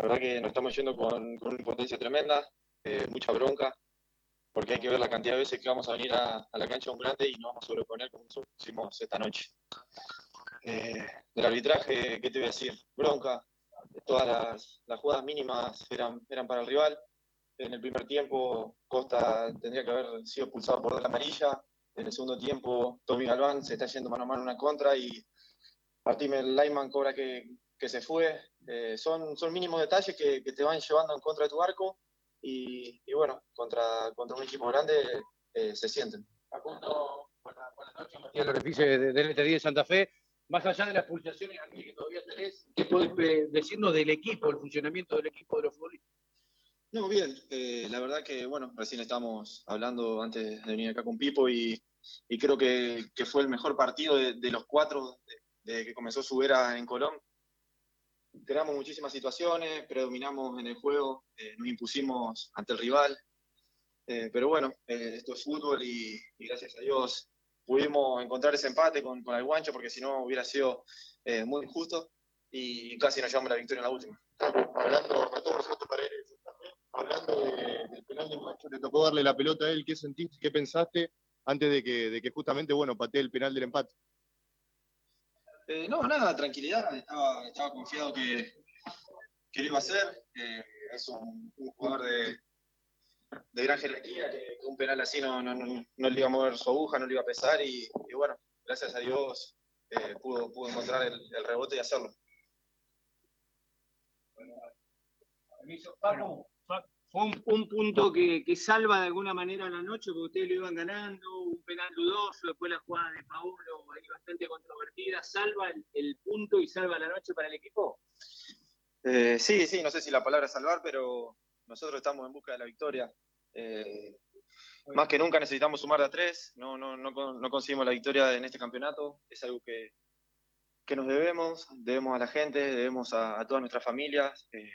La verdad que nos estamos yendo con, con una impotencia tremenda, eh, mucha bronca, porque hay que ver la cantidad de veces que vamos a venir a, la cancha un grande y nos vamos a sobreponer como hicimos esta noche. Eh, del arbitraje, ¿qué te voy a decir? Bronca, todas las, las, jugadas mínimas eran, eran para el rival. En el primer tiempo, Costa tendría que haber sido expulsado por la amarilla. En el segundo tiempo, Tommy Galván se está yendo mano a mano una contra y Martín Lyman cobra que, que se fue. Eh, son, son mínimos detalles que, que, te van llevando en contra de tu arco y, y bueno, contra, contra un equipo grande eh, se sienten. Facundo, buenas, noches, Matías Lorefice del NTD de Santa Fe. Más allá de las pulsaciones que todavía tenés, ¿qué podés decirnos del equipo, el funcionamiento del equipo de los futbolistas? No, bien, eh, la verdad que, bueno, recién estábamos hablando antes de venir acá con Pipo y, y creo que, que, fue el mejor partido de, de los cuatro desde que comenzó su era en Colón creamos muchísimas situaciones, predominamos en el juego, eh, nos impusimos ante el rival. Eh, pero bueno, eh, esto es fútbol y, gracias a Dios pudimos encontrar ese empate con, el guancho porque si no hubiera sido muy injusto y casi nos llevamos la victoria en la última. Hablando, hablando del penal de guancho, te tocó darle la pelota a él, ¿qué sentiste, qué pensaste antes de que, de que justamente, bueno, patee el penal del empate? Eh, no, nada, tranquilidad. Estaba, estaba confiado que, que, lo iba a hacer. Eh, es un, jugador de, de, gran jerarquía, que, un penal así no, no, no, le iba a mover su aguja, no le iba a pesar. Y, bueno, gracias a Dios eh, pudo, pudo encontrar el, el, rebote y hacerlo. Permiso, Paco fue un, punto que, que, salva de alguna manera la noche, porque ustedes lo iban ganando, un penal dudoso, después la jugada de Paulo ahí bastante controvertida, ¿salva el, punto y salva la noche para el equipo? Eh, sí, sí, no sé si la palabra es salvar, pero nosotros estamos en busca de la victoria. Eh, más que nunca necesitamos sumar de a tres, no, no, no, no, conseguimos la victoria en este campeonato, es algo que, que nos debemos, debemos a la gente, debemos a, todas nuestras familias. Eh,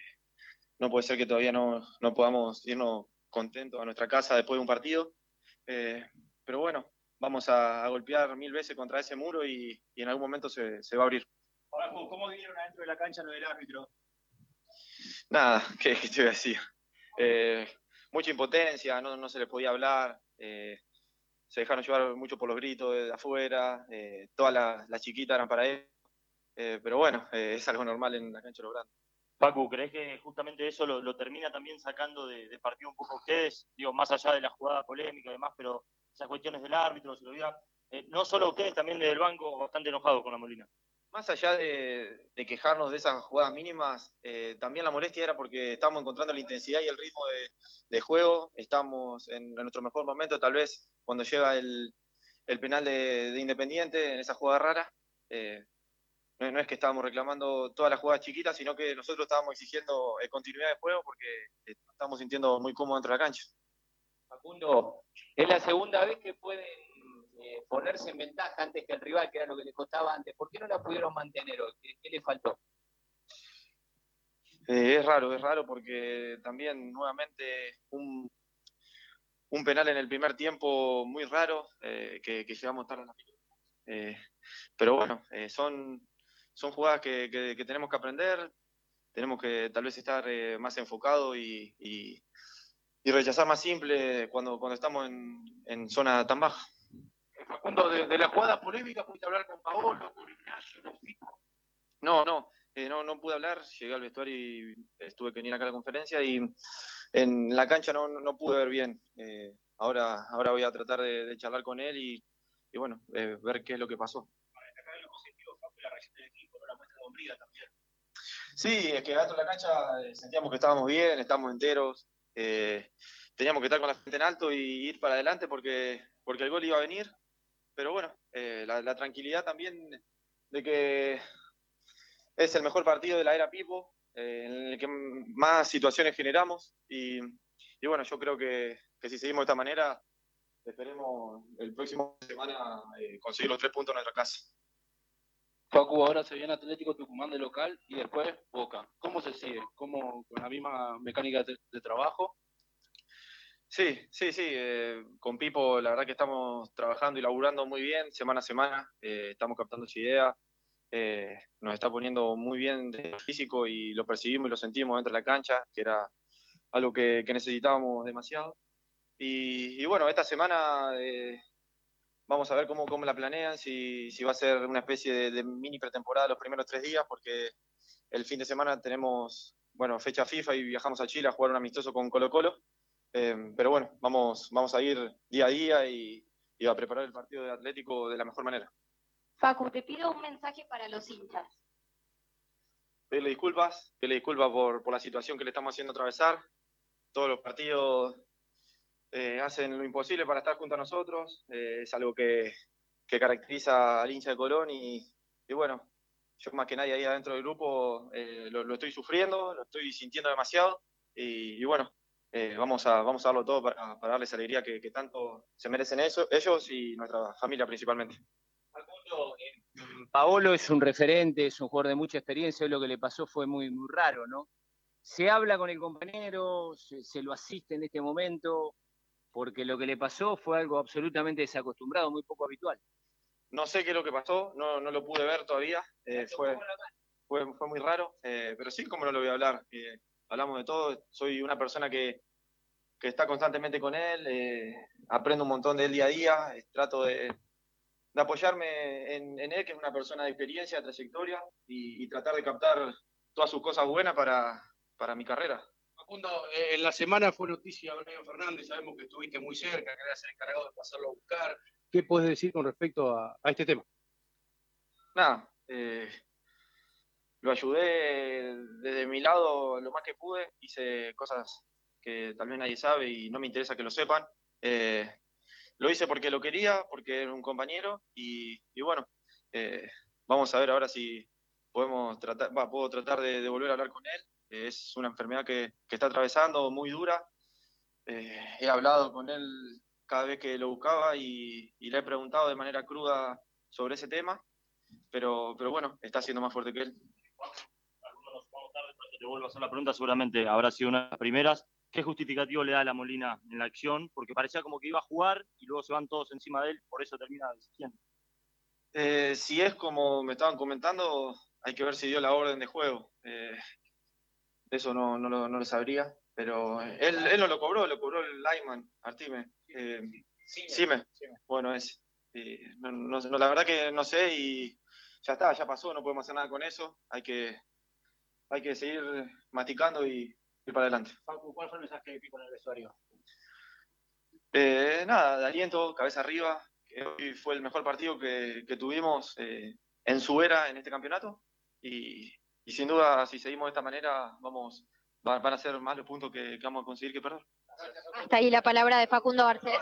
no puede ser que todavía no, no podamos irnos contentos a nuestra casa después de un partido. Eh, pero bueno, vamos a, a, golpear mil veces contra ese muro y, y en algún momento se, se, va a abrir. Ahora, ¿cómo vieron adentro de la cancha lo del árbitro? Nada, ¿qué, qué te voy a decir? Eh, mucha impotencia, no, no, se les podía hablar, eh, se dejaron llevar mucho por los gritos de afuera, todas las, chiquitas eran para él, pero bueno, es algo normal en la cancha de los grandes. Paco, ¿crees que justamente eso lo, termina también sacando de, partido un poco ustedes? Digo, más allá de la jugada polémica y demás, pero esas cuestiones del árbitro, se lo diga, eh, no solo ustedes, también desde el banco, bastante enojados con la Molina. Más allá de, de quejarnos de esas jugadas mínimas, eh, también la molestia era porque estamos encontrando la intensidad y el ritmo de, juego, estamos en, nuestro mejor momento, tal vez cuando llega el, penal de, de, Independiente, en esa jugada rara. Eh, no, no, es que estábamos reclamando todas las jugadas chiquitas, sino que nosotros estábamos exigiendo eh, continuidad de juego porque eh, estamos sintiendo muy cómodos dentro de la cancha. Facundo, es la segunda vez que pueden eh, ponerse en ventaja antes que el rival, que era lo que les costaba antes. ¿Por qué no la pudieron mantener hoy? ¿Qué, qué les faltó? Eh, es raro, es raro porque también nuevamente un, un, penal en el primer tiempo muy raro, eh, que, que, llegamos tarde a la eh, pero bueno, son son jugadas que, que, que, tenemos que aprender, tenemos que tal vez estar eh, más enfocados y, y, y, rechazar más simple cuando, cuando estamos en, en zona tan baja. Facundo, de, de, la jugada polémica, ¿pudiste hablar con Paolo, con Ignacio, No, no, eh, no, no pude hablar, llegué al vestuario y estuve que venir acá a la conferencia y en la cancha no, no pude ver bien. Eh, ahora, ahora voy a tratar de, de charlar con él y, y bueno, eh, ver qué es lo que pasó. Sí, es que dentro de la cancha eh, sentíamos que estábamos bien, estábamos enteros, eh, teníamos que estar con la gente en alto y ir para adelante porque, porque el gol iba a venir, pero bueno, eh, la, tranquilidad también de que es el mejor partido de la era Pipo, en el que más situaciones generamos y, y bueno, yo creo que, que, si seguimos de esta manera, esperemos el próximo semana conseguir los tres puntos en nuestra casa. Facu, ahora se viene Atlético Tucumán de local y después Boca. ¿Cómo se sigue? ¿Cómo, ¿Con la misma mecánica de, trabajo? Sí, sí, sí. Eh, con Pipo la verdad que estamos trabajando y laburando muy bien semana a semana. Eh, estamos captando su idea. eh, nos está poniendo muy bien de físico y lo percibimos y lo sentimos dentro de la cancha, que era algo que, que necesitábamos demasiado. Y, bueno, esta semana vamos a ver cómo, cómo la planean, si, si, va a ser una especie de, de, mini pretemporada los primeros tres días, porque el fin de semana tenemos bueno, fecha FIFA y viajamos a Chile a jugar un amistoso con Colo Colo. Eh, pero bueno, vamos, vamos a ir día a día y, y a preparar el partido de Atlético de la mejor manera. Facu, te pido un mensaje para los hinchas. Pedirle disculpas, pedirle disculpas por, por la situación que le estamos haciendo atravesar. Todos los partidos hacen lo imposible para estar junto a nosotros. Eh, es algo que, que, caracteriza al hincha de Colón y, y, bueno, yo más que nadie ahí adentro del grupo eh, lo, lo, estoy sufriendo, lo estoy sintiendo demasiado y, y bueno, vamos, a, vamos a darlo todo para, para darles alegría que, que tanto se merecen eso, ellos y nuestra familia principalmente. Paolo es un referente, es un jugador de mucha experiencia, lo que le pasó fue muy, muy raro, ¿no? Se habla con el compañero, se, se, lo asiste en este momento, porque lo que le pasó fue algo absolutamente desacostumbrado, muy poco habitual. No sé qué es lo que pasó, no, no lo pude ver todavía, eh, fue, fue, fue, muy raro, eh, pero sí, como no lo voy a hablar, eh, hablamos de todo, soy una persona que, que está constantemente con él, eh, aprendo un montón de él día a día, trato de, de apoyarme en, en, él, que es una persona de experiencia, de trayectoria, y, y tratar de captar todas sus cosas buenas para, para mi carrera. Facundo, eh, en la semana fue noticia Brian Fernández, sabemos que estuviste muy cerca, que eras el encargado de pasarlo a buscar. ¿Qué puedes decir con respecto a, este tema? Nada, eh, lo ayudé desde mi lado lo más que pude, hice cosas que tal vez nadie sabe y no me interesa que lo sepan. Eh, lo hice porque lo quería, porque era un compañero y, bueno, eh, vamos a ver ahora si podemos tratar, va, puedo tratar de, volver a hablar con él. Es una enfermedad que, que, está atravesando muy dura. Eh, he hablado con él cada vez que lo buscaba y, y, le he preguntado de manera cruda sobre ese tema, pero, pero bueno, está siendo más fuerte que él. Te vuelvo a hacer la pregunta, seguramente habrá sido una de las primeras. ¿Qué justificativo le da a la Molina en la acción? Porque parecía como que iba a jugar y luego se van todos encima de él, por eso termina desistiendo. Eh, si es como me estaban comentando, hay que ver si dio la orden de juego. Eh, eso no, no, lo, no, lo, sabría, pero él, él, no lo cobró, lo cobró el Lyman, Artime. Eh, Cime. Bueno, es. No, no, la verdad que no sé y ya está, ya pasó, no podemos hacer nada con eso. Hay que, hay que seguir masticando y, ir para adelante. Facu, ¿cuál fue el mensaje de Pico en el vestuario? Eh, nada, de aliento, cabeza arriba. Hoy fue el mejor partido que, que tuvimos eh, en su era en este campeonato. Y, y, sin duda, si seguimos de esta manera, vamos, van a ser más los puntos que, vamos a conseguir que perder. Hasta ahí la palabra de Facundo Garcés.